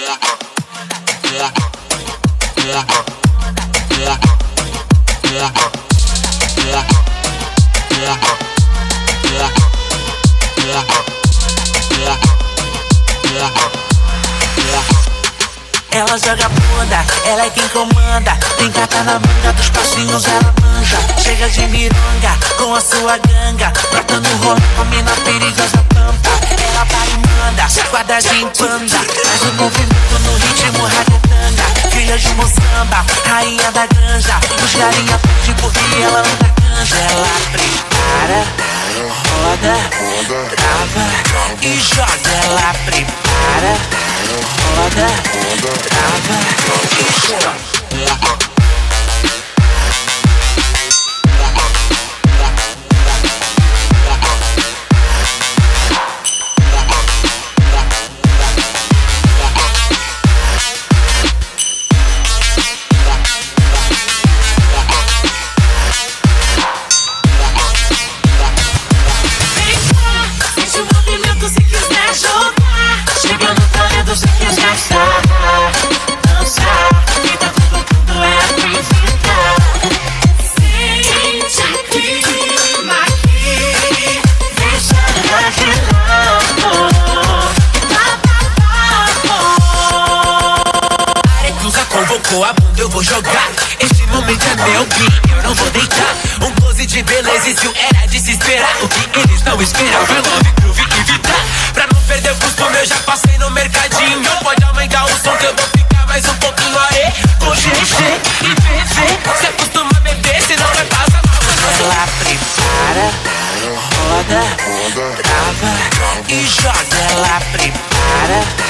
Yeah. Ela joga bunda, ela é quem comanda. Tem carta na manga dos passinhos, ela manja. Chega de mironga com a sua ganga. Brotando rolo com a mina perigosa tampa. Ela para e manda, guarda de panda. Faz o movimento no ritmo ragatanga. Filha de moçamba, rainha da granja. Os galinha pede porque ela anda canja. Ela prepara, roda, trava e joga. Ela prepara All I got com a bunda eu vou jogar. Este momento é meu que eu não vou deitar. Um close de beleza, isso era de se esperar. O que eles não esperavam é love, groove e vitar. Pra não perder o costume, eu já passei no mercadinho. Pode aumentar o som que eu vou ficar mais um pouquinho aí. Com GG e PV. Se acostuma a beber, senão vai passar mal. Ela prepara, roda, trava e joga. Ela prepara,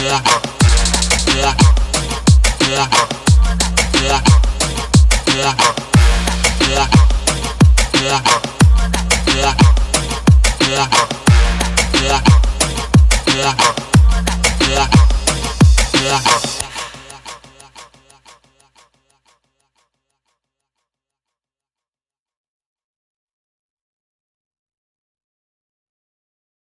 Yeah.